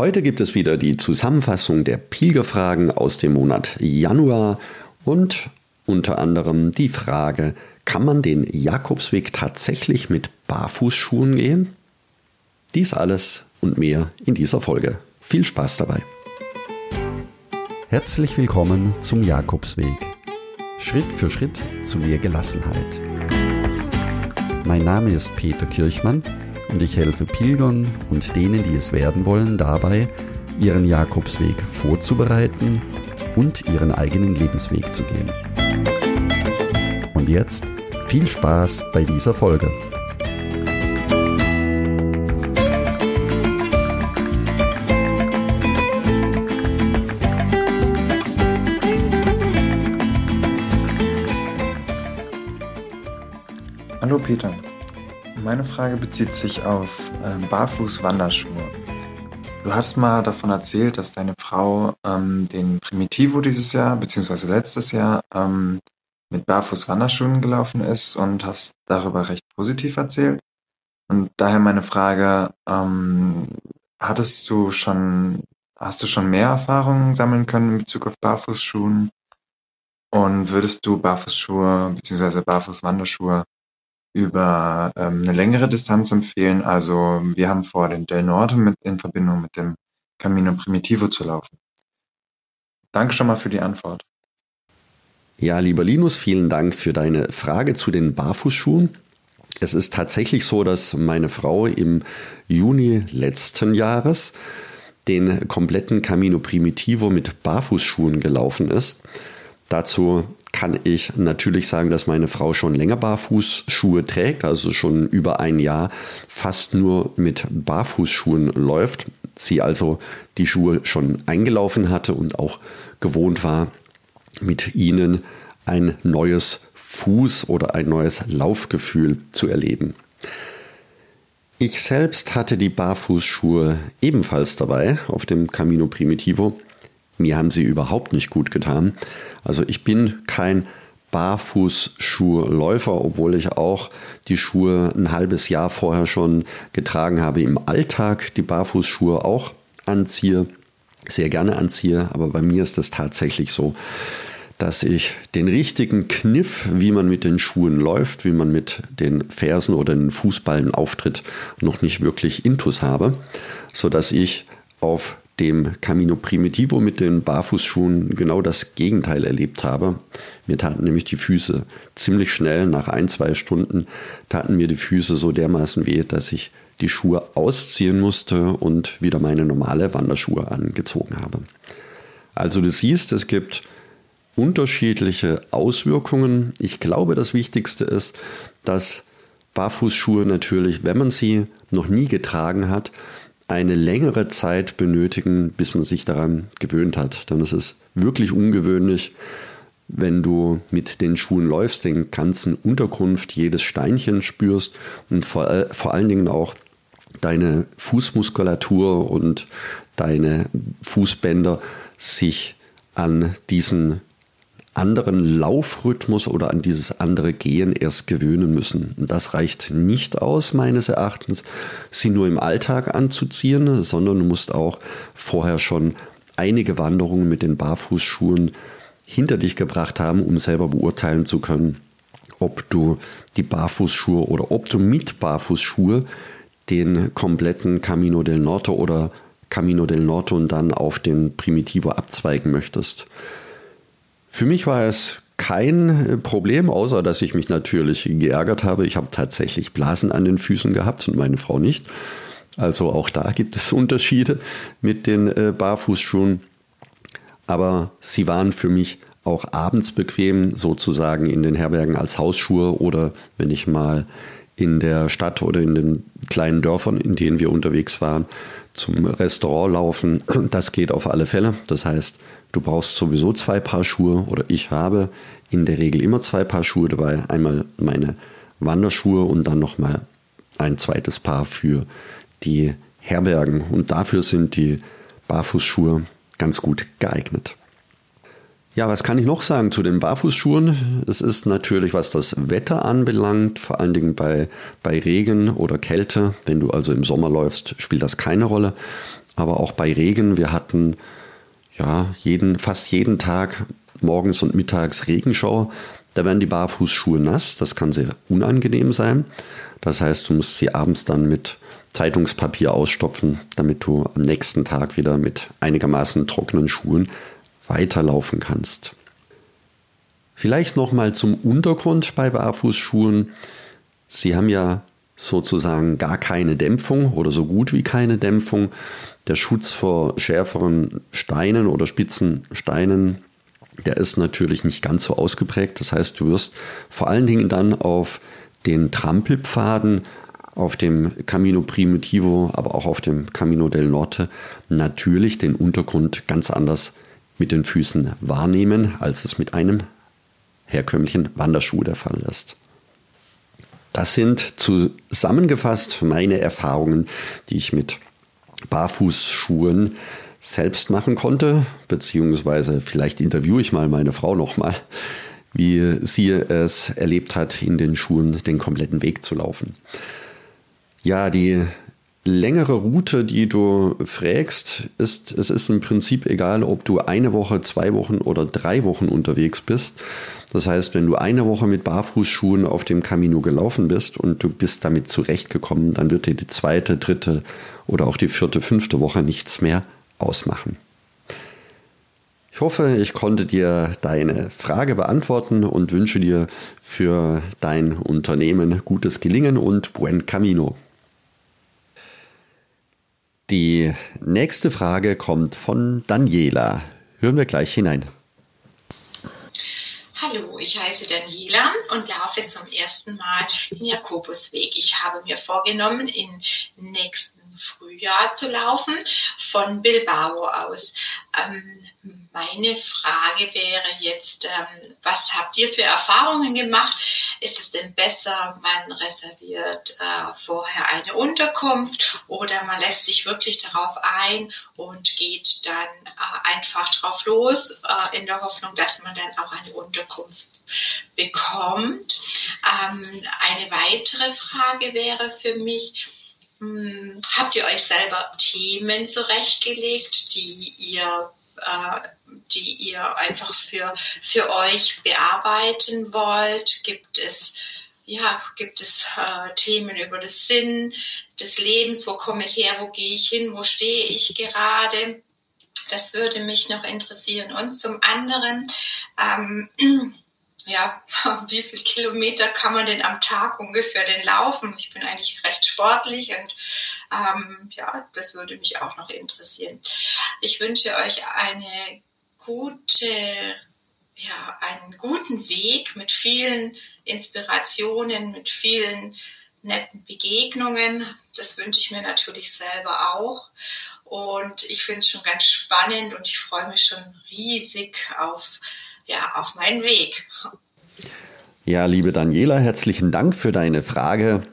Heute gibt es wieder die Zusammenfassung der Pilgerfragen aus dem Monat Januar und unter anderem die Frage, kann man den Jakobsweg tatsächlich mit Barfußschuhen gehen? Dies alles und mehr in dieser Folge. Viel Spaß dabei. Herzlich willkommen zum Jakobsweg. Schritt für Schritt zu mehr Gelassenheit. Mein Name ist Peter Kirchmann und ich helfe Pilgern und denen, die es werden wollen, dabei, ihren Jakobsweg vorzubereiten und ihren eigenen Lebensweg zu gehen. Und jetzt viel Spaß bei dieser Folge. Hallo Peter, meine Frage bezieht sich auf äh, Barfuß-Wanderschuhe. Du hast mal davon erzählt, dass deine Frau ähm, den Primitivo dieses Jahr, beziehungsweise letztes Jahr, ähm, mit Barfuß-Wanderschuhen gelaufen ist und hast darüber recht positiv erzählt. Und daher meine Frage, ähm, hattest du schon, hast du schon mehr Erfahrungen sammeln können in Bezug auf Barfußschuhen? Und würdest du Barfußschuhe beziehungsweise Barfuß-Wanderschuhe über ähm, eine längere Distanz empfehlen. Also wir haben vor, den Del Norte mit, in Verbindung mit dem Camino Primitivo zu laufen. Danke schon mal für die Antwort. Ja, lieber Linus, vielen Dank für deine Frage zu den Barfußschuhen. Es ist tatsächlich so, dass meine Frau im Juni letzten Jahres den kompletten Camino Primitivo mit Barfußschuhen gelaufen ist. Dazu kann ich natürlich sagen, dass meine Frau schon länger Barfußschuhe trägt, also schon über ein Jahr fast nur mit Barfußschuhen läuft. Sie also die Schuhe schon eingelaufen hatte und auch gewohnt war, mit ihnen ein neues Fuß- oder ein neues Laufgefühl zu erleben. Ich selbst hatte die Barfußschuhe ebenfalls dabei auf dem Camino Primitivo mir haben sie überhaupt nicht gut getan. Also ich bin kein Barfußschuhläufer, obwohl ich auch die Schuhe ein halbes Jahr vorher schon getragen habe. Im Alltag die Barfußschuhe auch anziehe, sehr gerne anziehe, aber bei mir ist es tatsächlich so, dass ich den richtigen Kniff, wie man mit den Schuhen läuft, wie man mit den Fersen oder den Fußballen auftritt, noch nicht wirklich intus habe, sodass ich auf dem Camino Primitivo mit den Barfußschuhen genau das Gegenteil erlebt habe. Mir taten nämlich die Füße ziemlich schnell, nach ein, zwei Stunden taten mir die Füße so dermaßen weh, dass ich die Schuhe ausziehen musste und wieder meine normale Wanderschuhe angezogen habe. Also du siehst, es gibt unterschiedliche Auswirkungen. Ich glaube, das Wichtigste ist, dass Barfußschuhe natürlich, wenn man sie noch nie getragen hat, eine längere Zeit benötigen, bis man sich daran gewöhnt hat. Dann ist es wirklich ungewöhnlich, wenn du mit den Schuhen läufst, den ganzen Unterkunft, jedes Steinchen spürst und vor, vor allen Dingen auch deine Fußmuskulatur und deine Fußbänder sich an diesen anderen Laufrhythmus oder an dieses andere Gehen erst gewöhnen müssen. Das reicht nicht aus, meines Erachtens, sie nur im Alltag anzuziehen, sondern du musst auch vorher schon einige Wanderungen mit den Barfußschuhen hinter dich gebracht haben, um selber beurteilen zu können, ob du die Barfußschuhe oder ob du mit Barfußschuhe den kompletten Camino del Norte oder Camino del Norte und dann auf den Primitivo abzweigen möchtest. Für mich war es kein äh, Problem, außer dass ich mich natürlich geärgert habe. Ich habe tatsächlich Blasen an den Füßen gehabt und meine Frau nicht. Also auch da gibt es Unterschiede mit den äh, Barfußschuhen. Aber sie waren für mich auch abends bequem, sozusagen in den Herbergen als Hausschuhe oder wenn ich mal in der Stadt oder in den kleinen Dörfern, in denen wir unterwegs waren, zum Restaurant laufen. Das geht auf alle Fälle. Das heißt, Du brauchst sowieso zwei Paar Schuhe oder ich habe in der Regel immer zwei Paar Schuhe dabei. Einmal meine Wanderschuhe und dann nochmal ein zweites Paar für die Herbergen. Und dafür sind die Barfußschuhe ganz gut geeignet. Ja, was kann ich noch sagen zu den Barfußschuhen? Es ist natürlich, was das Wetter anbelangt, vor allen Dingen bei, bei Regen oder Kälte, wenn du also im Sommer läufst, spielt das keine Rolle. aber auch bei Regen. Wir hatten ja jeden, fast jeden Tag morgens und mittags Regenschau. Da werden die Barfußschuhe nass. Das kann sehr unangenehm sein. Das heißt, du musst sie abends dann mit Zeitungspapier ausstopfen, damit du am nächsten Tag wieder mit einigermaßen trockenen Schuhen weiterlaufen kannst. Vielleicht noch mal zum Untergrund bei Barfußschuhen. Sie haben ja sozusagen gar keine Dämpfung oder so gut wie keine Dämpfung. Der Schutz vor schärferen Steinen oder spitzen Steinen, der ist natürlich nicht ganz so ausgeprägt. Das heißt, du wirst vor allen Dingen dann auf den Trampelpfaden, auf dem Camino Primitivo, aber auch auf dem Camino del Norte natürlich den Untergrund ganz anders mit den Füßen wahrnehmen, als es mit einem herkömmlichen Wanderschuh der Fall ist. Das sind zusammengefasst meine Erfahrungen, die ich mit Barfußschuhen selbst machen konnte, beziehungsweise vielleicht interviewe ich mal meine Frau nochmal, wie sie es erlebt hat, in den Schuhen den kompletten Weg zu laufen. Ja, die längere Route, die du fragst, ist, es ist im Prinzip egal, ob du eine Woche, zwei Wochen oder drei Wochen unterwegs bist. Das heißt, wenn du eine Woche mit Barfußschuhen auf dem Camino gelaufen bist und du bist damit zurechtgekommen, dann wird dir die zweite, dritte oder auch die vierte, fünfte Woche nichts mehr ausmachen. Ich hoffe, ich konnte dir deine Frage beantworten und wünsche dir für dein Unternehmen gutes Gelingen und buen camino. Die nächste Frage kommt von Daniela. Hören wir gleich hinein. Hallo, ich heiße Daniela und laufe zum ersten Mal den Jakobusweg. Ich habe mir vorgenommen, im nächsten Frühjahr zu laufen, von Bilbao aus. Ähm, meine Frage wäre jetzt, ähm, was habt ihr für Erfahrungen gemacht? Ist es denn besser, man reserviert äh, vorher eine Unterkunft oder man lässt sich wirklich darauf ein und geht dann äh, einfach drauf los, äh, in der Hoffnung, dass man dann auch eine Unterkunft bekommt? Ähm, eine weitere Frage wäre für mich, hm, habt ihr euch selber Themen zurechtgelegt, die ihr die ihr einfach für, für euch bearbeiten wollt? Gibt es, ja, gibt es äh, Themen über das Sinn des Lebens? Wo komme ich her? Wo gehe ich hin? Wo stehe ich gerade? Das würde mich noch interessieren. Und zum anderen, ähm, ja, wie viel Kilometer kann man denn am Tag ungefähr denn laufen? Ich bin eigentlich recht sportlich und ähm, ja, das würde mich auch noch interessieren. Ich wünsche euch eine gute, ja, einen guten Weg mit vielen Inspirationen, mit vielen netten Begegnungen. Das wünsche ich mir natürlich selber auch. Und ich finde es schon ganz spannend und ich freue mich schon riesig auf ja, auf meinen Weg. Ja, liebe Daniela, herzlichen Dank für deine Frage.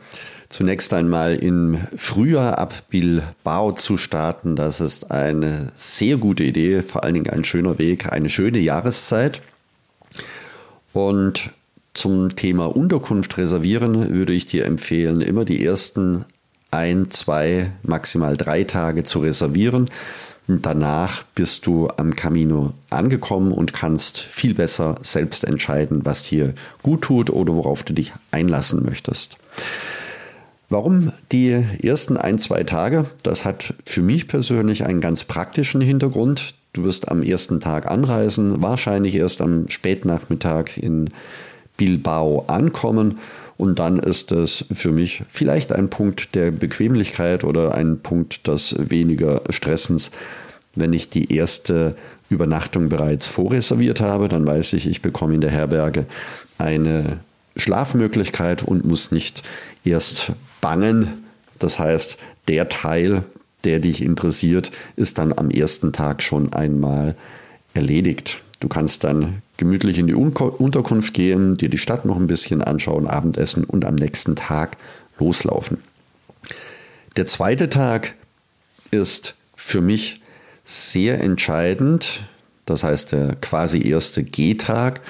Zunächst einmal im Frühjahr ab Bilbao zu starten, das ist eine sehr gute Idee, vor allen Dingen ein schöner Weg, eine schöne Jahreszeit. Und zum Thema Unterkunft reservieren würde ich dir empfehlen, immer die ersten ein, zwei, maximal drei Tage zu reservieren. Danach bist du am Camino angekommen und kannst viel besser selbst entscheiden, was dir gut tut oder worauf du dich einlassen möchtest. Warum die ersten ein, zwei Tage? Das hat für mich persönlich einen ganz praktischen Hintergrund. Du wirst am ersten Tag anreisen, wahrscheinlich erst am Spätnachmittag in Bilbao ankommen und dann ist es für mich vielleicht ein Punkt der Bequemlichkeit oder ein Punkt des weniger Stressens. Wenn ich die erste Übernachtung bereits vorreserviert habe, dann weiß ich, ich bekomme in der Herberge eine Schlafmöglichkeit und muss nicht erst bangen. Das heißt, der Teil, der dich interessiert, ist dann am ersten Tag schon einmal erledigt. Du kannst dann gemütlich in die Unterkunft gehen, dir die Stadt noch ein bisschen anschauen, Abendessen und am nächsten Tag loslaufen. Der zweite Tag ist für mich sehr entscheidend. Das heißt, der quasi erste Gehtag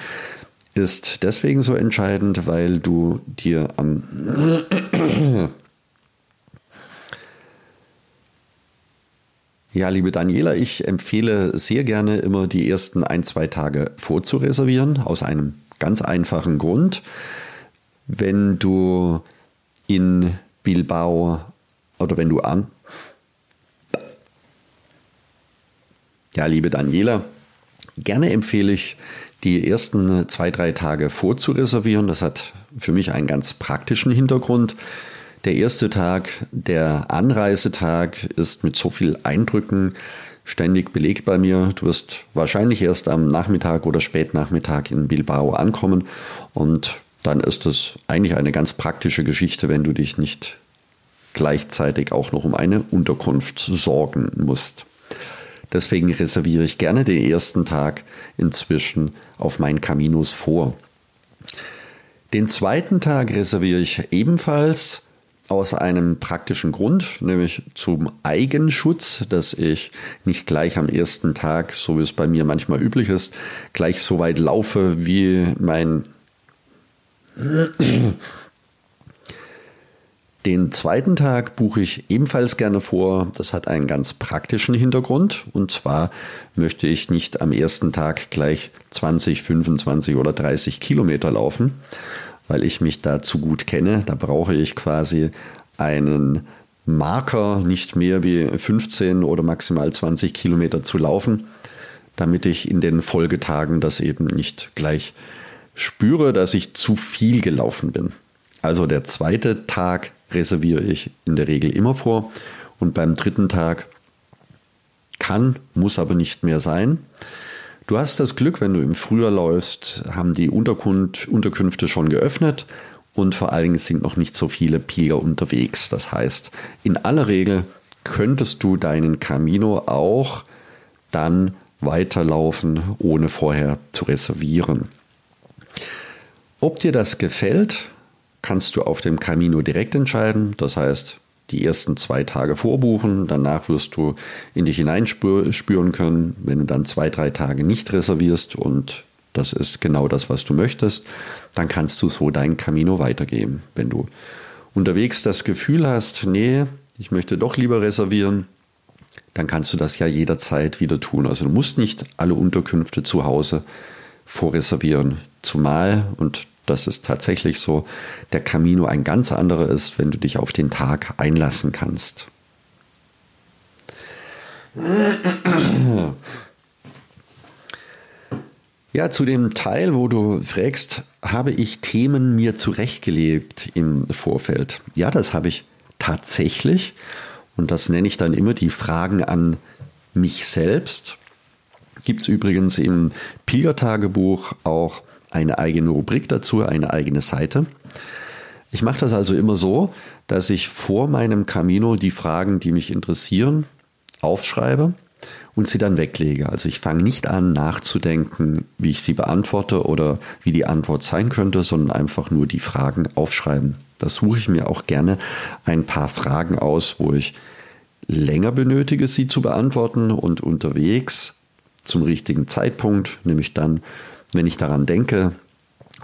ist deswegen so entscheidend, weil du dir am Ja, liebe Daniela, ich empfehle sehr gerne immer die ersten ein, zwei Tage vorzureservieren, aus einem ganz einfachen Grund. Wenn du in Bilbao oder wenn du an. Ja, liebe Daniela, gerne empfehle ich, die ersten zwei, drei Tage vorzureservieren. Das hat für mich einen ganz praktischen Hintergrund. Der erste Tag, der Anreisetag, ist mit so viel Eindrücken ständig belegt bei mir. Du wirst wahrscheinlich erst am Nachmittag oder Spätnachmittag in Bilbao ankommen und dann ist es eigentlich eine ganz praktische Geschichte, wenn du dich nicht gleichzeitig auch noch um eine Unterkunft sorgen musst. Deswegen reserviere ich gerne den ersten Tag inzwischen auf meinen Caminos vor. Den zweiten Tag reserviere ich ebenfalls aus einem praktischen Grund, nämlich zum Eigenschutz, dass ich nicht gleich am ersten Tag, so wie es bei mir manchmal üblich ist, gleich so weit laufe, wie mein den zweiten Tag buche ich ebenfalls gerne vor. Das hat einen ganz praktischen Hintergrund. Und zwar möchte ich nicht am ersten Tag gleich 20, 25 oder 30 Kilometer laufen, weil ich mich da zu gut kenne. Da brauche ich quasi einen Marker, nicht mehr wie 15 oder maximal 20 Kilometer zu laufen, damit ich in den Folgetagen das eben nicht gleich spüre, dass ich zu viel gelaufen bin. Also der zweite Tag reserviere ich in der Regel immer vor und beim dritten Tag kann, muss aber nicht mehr sein. Du hast das Glück, wenn du im Frühjahr läufst, haben die Unterkünfte schon geöffnet und vor allen Dingen sind noch nicht so viele Pilger unterwegs. Das heißt, in aller Regel könntest du deinen Camino auch dann weiterlaufen, ohne vorher zu reservieren. Ob dir das gefällt, kannst du auf dem Camino direkt entscheiden. Das heißt, die ersten zwei Tage vorbuchen. Danach wirst du in dich hineinspüren können. Wenn du dann zwei, drei Tage nicht reservierst und das ist genau das, was du möchtest, dann kannst du so deinen Camino weitergeben. Wenn du unterwegs das Gefühl hast, nee, ich möchte doch lieber reservieren, dann kannst du das ja jederzeit wieder tun. Also du musst nicht alle Unterkünfte zu Hause vorreservieren. Zumal, und das ist tatsächlich so, der Camino ein ganz anderer ist, wenn du dich auf den Tag einlassen kannst. Ja, zu dem Teil, wo du fragst, habe ich Themen mir zurechtgelegt im Vorfeld? Ja, das habe ich tatsächlich. Und das nenne ich dann immer die Fragen an mich selbst. Gibt es übrigens im Pilgertagebuch auch eine eigene Rubrik dazu, eine eigene Seite. Ich mache das also immer so, dass ich vor meinem Camino die Fragen, die mich interessieren, aufschreibe und sie dann weglege. Also ich fange nicht an nachzudenken, wie ich sie beantworte oder wie die Antwort sein könnte, sondern einfach nur die Fragen aufschreiben. Da suche ich mir auch gerne ein paar Fragen aus, wo ich länger benötige, sie zu beantworten und unterwegs zum richtigen Zeitpunkt, nämlich dann, wenn ich daran denke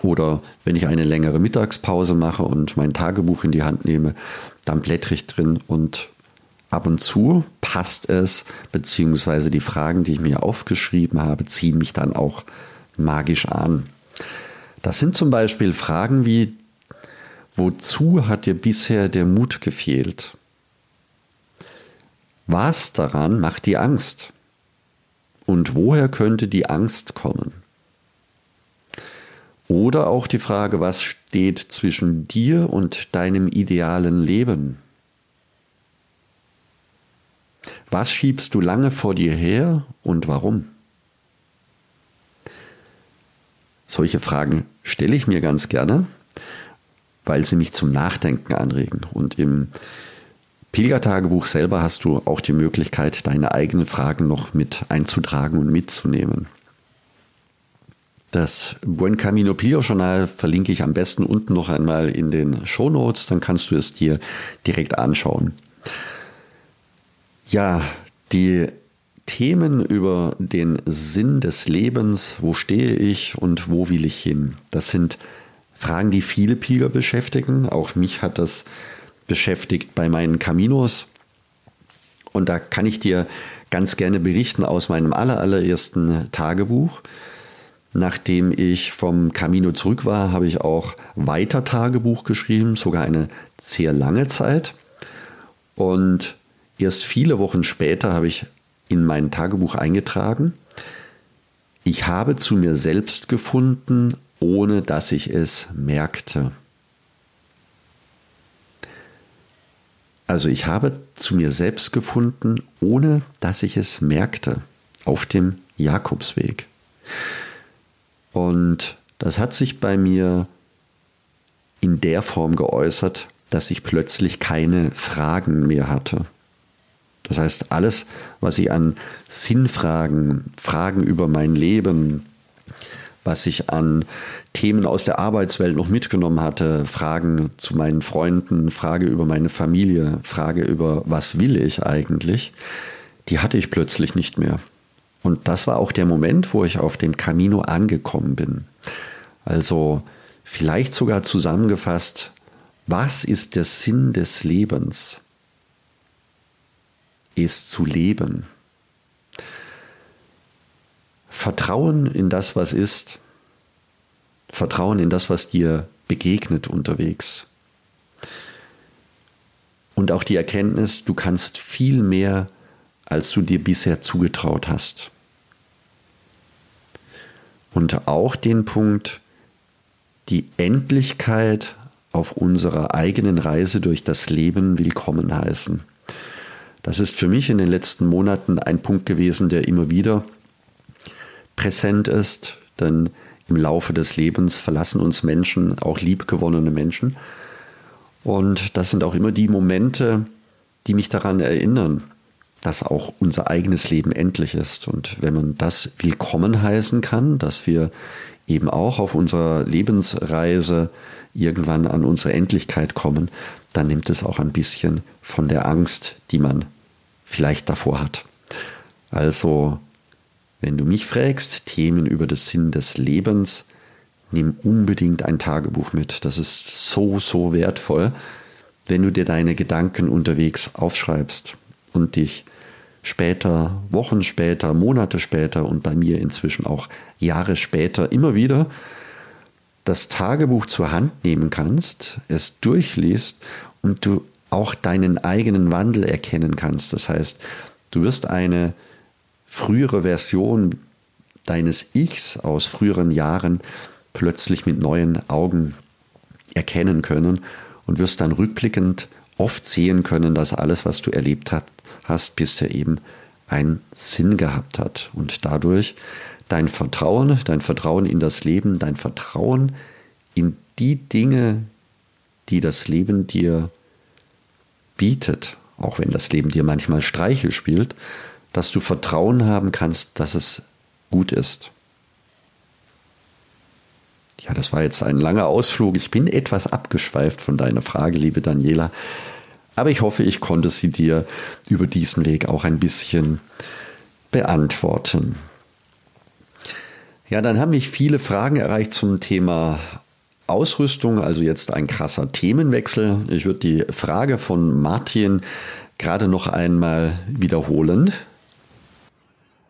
oder wenn ich eine längere Mittagspause mache und mein Tagebuch in die Hand nehme, dann blättere ich drin und ab und zu passt es, beziehungsweise die Fragen, die ich mir aufgeschrieben habe, ziehen mich dann auch magisch an. Das sind zum Beispiel Fragen wie, wozu hat dir bisher der Mut gefehlt? Was daran macht die Angst? Und woher könnte die Angst kommen? Oder auch die Frage, was steht zwischen dir und deinem idealen Leben? Was schiebst du lange vor dir her und warum? Solche Fragen stelle ich mir ganz gerne, weil sie mich zum Nachdenken anregen. Und im Pilgertagebuch selber hast du auch die Möglichkeit, deine eigenen Fragen noch mit einzutragen und mitzunehmen. Das Buen Camino Pilger Journal verlinke ich am besten unten noch einmal in den Show Notes, dann kannst du es dir direkt anschauen. Ja, die Themen über den Sinn des Lebens, wo stehe ich und wo will ich hin, das sind Fragen, die viele Pilger beschäftigen. Auch mich hat das beschäftigt bei meinen Caminos. Und da kann ich dir ganz gerne berichten aus meinem allerersten Tagebuch. Nachdem ich vom Camino zurück war, habe ich auch weiter Tagebuch geschrieben, sogar eine sehr lange Zeit. Und erst viele Wochen später habe ich in mein Tagebuch eingetragen, ich habe zu mir selbst gefunden, ohne dass ich es merkte. Also ich habe zu mir selbst gefunden, ohne dass ich es merkte, auf dem Jakobsweg. Und das hat sich bei mir in der Form geäußert, dass ich plötzlich keine Fragen mehr hatte. Das heißt, alles, was ich an Sinnfragen, Fragen über mein Leben, was ich an Themen aus der Arbeitswelt noch mitgenommen hatte, Fragen zu meinen Freunden, Frage über meine Familie, Frage über was will ich eigentlich, die hatte ich plötzlich nicht mehr. Und das war auch der Moment, wo ich auf dem Camino angekommen bin. Also vielleicht sogar zusammengefasst, was ist der Sinn des Lebens? Ist zu leben. Vertrauen in das, was ist. Vertrauen in das, was dir begegnet unterwegs. Und auch die Erkenntnis, du kannst viel mehr, als du dir bisher zugetraut hast. Und auch den Punkt, die Endlichkeit auf unserer eigenen Reise durch das Leben willkommen heißen. Das ist für mich in den letzten Monaten ein Punkt gewesen, der immer wieder präsent ist, denn im Laufe des Lebens verlassen uns Menschen, auch liebgewonnene Menschen. Und das sind auch immer die Momente, die mich daran erinnern, dass auch unser eigenes Leben endlich ist. Und wenn man das willkommen heißen kann, dass wir eben auch auf unserer Lebensreise irgendwann an unsere Endlichkeit kommen, dann nimmt es auch ein bisschen von der Angst, die man vielleicht davor hat. Also, wenn du mich fragst, Themen über den Sinn des Lebens, nimm unbedingt ein Tagebuch mit. Das ist so, so wertvoll, wenn du dir deine Gedanken unterwegs aufschreibst und dich später, Wochen später, Monate später und bei mir inzwischen auch Jahre später immer wieder das Tagebuch zur Hand nehmen kannst, es durchliest und du auch deinen eigenen Wandel erkennen kannst. Das heißt, du wirst eine frühere Version deines Ichs aus früheren Jahren plötzlich mit neuen Augen erkennen können und wirst dann rückblickend oft sehen können, dass alles, was du erlebt hast, bisher eben einen Sinn gehabt hat und dadurch dein Vertrauen, dein Vertrauen in das Leben, dein Vertrauen in die Dinge, die das Leben dir bietet, auch wenn das Leben dir manchmal Streiche spielt, dass du Vertrauen haben kannst, dass es gut ist. Ja, das war jetzt ein langer Ausflug. Ich bin etwas abgeschweift von deiner Frage, liebe Daniela. Aber ich hoffe, ich konnte sie dir über diesen Weg auch ein bisschen beantworten. Ja, dann haben mich viele Fragen erreicht zum Thema Ausrüstung, also jetzt ein krasser Themenwechsel. Ich würde die Frage von Martin gerade noch einmal wiederholen.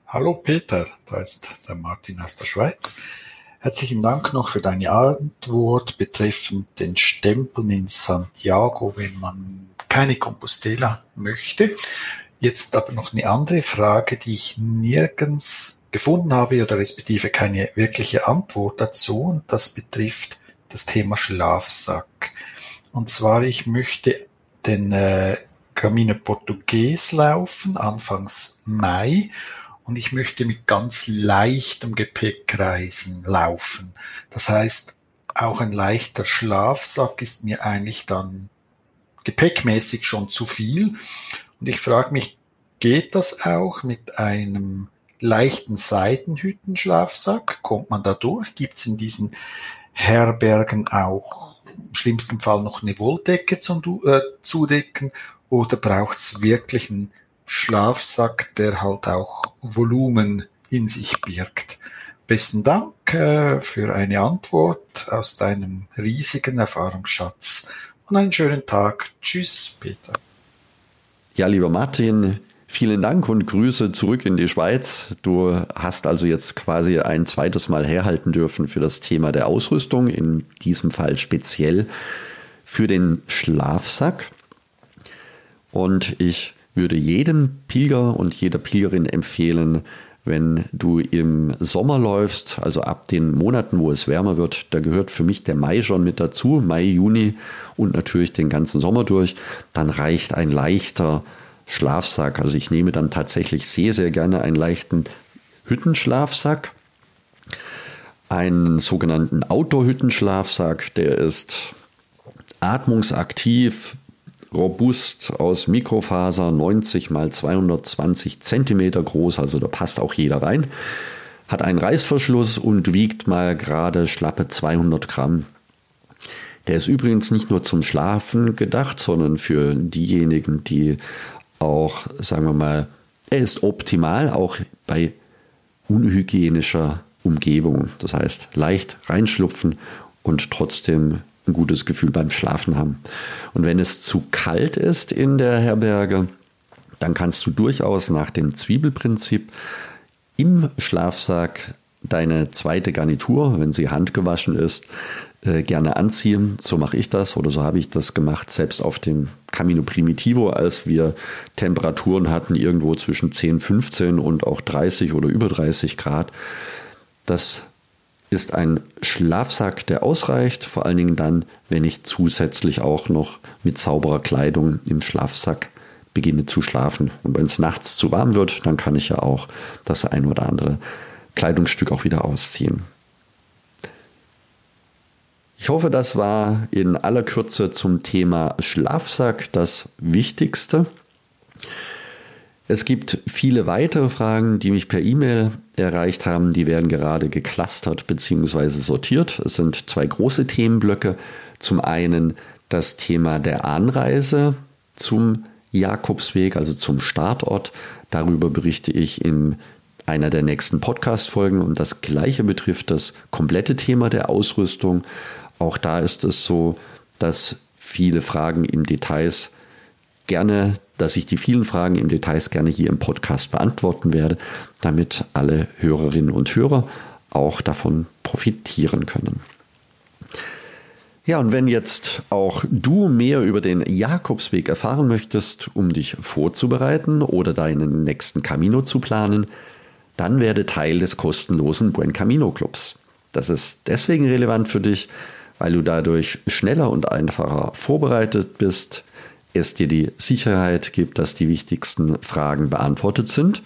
Hallo Peter, da ist der Martin aus der Schweiz. Herzlichen Dank noch für deine Antwort betreffend den Stempeln in Santiago, wenn man keine Compostela möchte. Jetzt aber noch eine andere Frage, die ich nirgends gefunden habe oder respektive keine wirkliche Antwort dazu und das betrifft das Thema Schlafsack. Und zwar, ich möchte den äh, Camino Portugues laufen, anfangs Mai und ich möchte mit ganz leichtem Gepäck reisen, laufen. Das heißt, auch ein leichter Schlafsack ist mir eigentlich dann gepäckmäßig schon zu viel. Und ich frage mich, geht das auch mit einem leichten Seidenhüttenschlafsack? Kommt man da durch? Gibt es in diesen Herbergen auch im schlimmsten Fall noch eine Wolldecke zum äh, Zudecken? Oder braucht es wirklich einen Schlafsack, der halt auch Volumen in sich birgt. Besten Dank äh, für eine Antwort aus deinem riesigen Erfahrungsschatz und einen schönen Tag. Tschüss, Peter. Ja, lieber Martin, Vielen Dank und Grüße zurück in die Schweiz. Du hast also jetzt quasi ein zweites Mal herhalten dürfen für das Thema der Ausrüstung, in diesem Fall speziell für den Schlafsack. Und ich würde jedem Pilger und jeder Pilgerin empfehlen, wenn du im Sommer läufst, also ab den Monaten, wo es wärmer wird, da gehört für mich der Mai schon mit dazu, Mai, Juni und natürlich den ganzen Sommer durch, dann reicht ein leichter Schlafsack. Also ich nehme dann tatsächlich sehr, sehr gerne einen leichten Hüttenschlafsack, einen sogenannten Outdoor-Hüttenschlafsack, der ist atmungsaktiv, robust aus Mikrofaser, 90 mal 220 Zentimeter groß, also da passt auch jeder rein. Hat einen Reißverschluss und wiegt mal gerade schlappe 200 Gramm. Der ist übrigens nicht nur zum Schlafen gedacht, sondern für diejenigen, die auch, sagen wir mal, er ist optimal auch bei unhygienischer Umgebung. Das heißt, leicht reinschlupfen und trotzdem ein gutes Gefühl beim Schlafen haben. Und wenn es zu kalt ist in der Herberge, dann kannst du durchaus nach dem Zwiebelprinzip im Schlafsack deine zweite Garnitur, wenn sie handgewaschen ist, äh, gerne anziehen. So mache ich das oder so habe ich das gemacht, selbst auf dem Camino Primitivo, als wir Temperaturen hatten irgendwo zwischen 10, 15 und auch 30 oder über 30 Grad. Das ist ein Schlafsack, der ausreicht, vor allen Dingen dann, wenn ich zusätzlich auch noch mit sauberer Kleidung im Schlafsack beginne zu schlafen. Und wenn es nachts zu warm wird, dann kann ich ja auch das ein oder andere Kleidungsstück auch wieder ausziehen. Ich hoffe, das war in aller Kürze zum Thema Schlafsack das Wichtigste. Es gibt viele weitere Fragen, die mich per E-Mail erreicht haben. Die werden gerade geclustert bzw. sortiert. Es sind zwei große Themenblöcke. Zum einen das Thema der Anreise zum Jakobsweg, also zum Startort. Darüber berichte ich in einer der nächsten Podcast-Folgen. Und das gleiche betrifft das komplette Thema der Ausrüstung. Auch da ist es so, dass viele Fragen im Details gerne, dass ich die vielen Fragen im Details gerne hier im Podcast beantworten werde, damit alle Hörerinnen und Hörer auch davon profitieren können. Ja, und wenn jetzt auch du mehr über den Jakobsweg erfahren möchtest, um dich vorzubereiten oder deinen nächsten Camino zu planen, dann werde Teil des kostenlosen Buen Camino Clubs. Das ist deswegen relevant für dich, weil du dadurch schneller und einfacher vorbereitet bist, es dir die Sicherheit gibt, dass die wichtigsten Fragen beantwortet sind.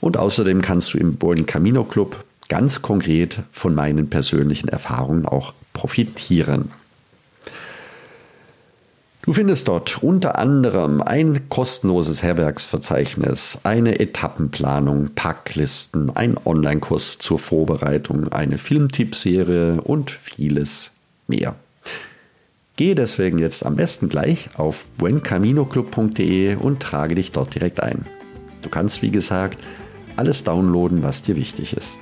Und außerdem kannst du im Buen Camino Club ganz konkret von meinen persönlichen Erfahrungen auch profitieren. Du findest dort unter anderem ein kostenloses Herbergsverzeichnis, eine Etappenplanung, Packlisten, ein Online-Kurs zur Vorbereitung, eine Filmtippserie und vieles mehr. Gehe deswegen jetzt am besten gleich auf buencaminoclub.de und trage dich dort direkt ein. Du kannst, wie gesagt, alles downloaden, was dir wichtig ist.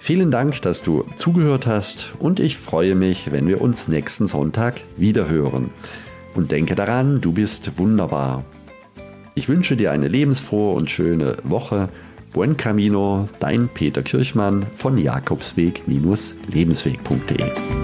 Vielen Dank, dass du zugehört hast und ich freue mich, wenn wir uns nächsten Sonntag wieder hören. Und denke daran, du bist wunderbar. Ich wünsche dir eine lebensfrohe und schöne Woche. Buen Camino, dein Peter Kirchmann von Jakobsweg-lebensweg.de.